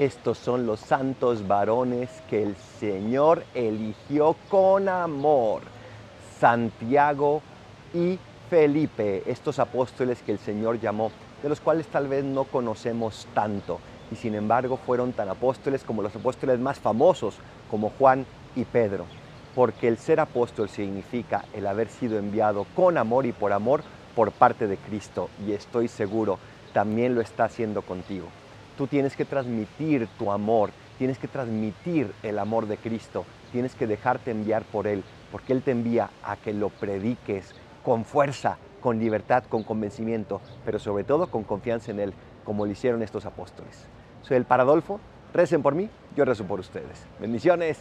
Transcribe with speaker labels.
Speaker 1: Estos son los santos varones que el Señor eligió con amor. Santiago y Felipe, estos apóstoles que el Señor llamó, de los cuales tal vez no conocemos tanto, y sin embargo fueron tan apóstoles como los apóstoles más famosos, como Juan y Pedro, porque el ser apóstol significa el haber sido enviado con amor y por amor por parte de Cristo, y estoy seguro, también lo está haciendo contigo. Tú tienes que transmitir tu amor, tienes que transmitir el amor de Cristo, tienes que dejarte enviar por Él, porque Él te envía a que lo prediques con fuerza, con libertad, con convencimiento, pero sobre todo con confianza en Él, como lo hicieron estos apóstoles. Soy el Paradolfo, recen por mí, yo rezo por ustedes. Bendiciones.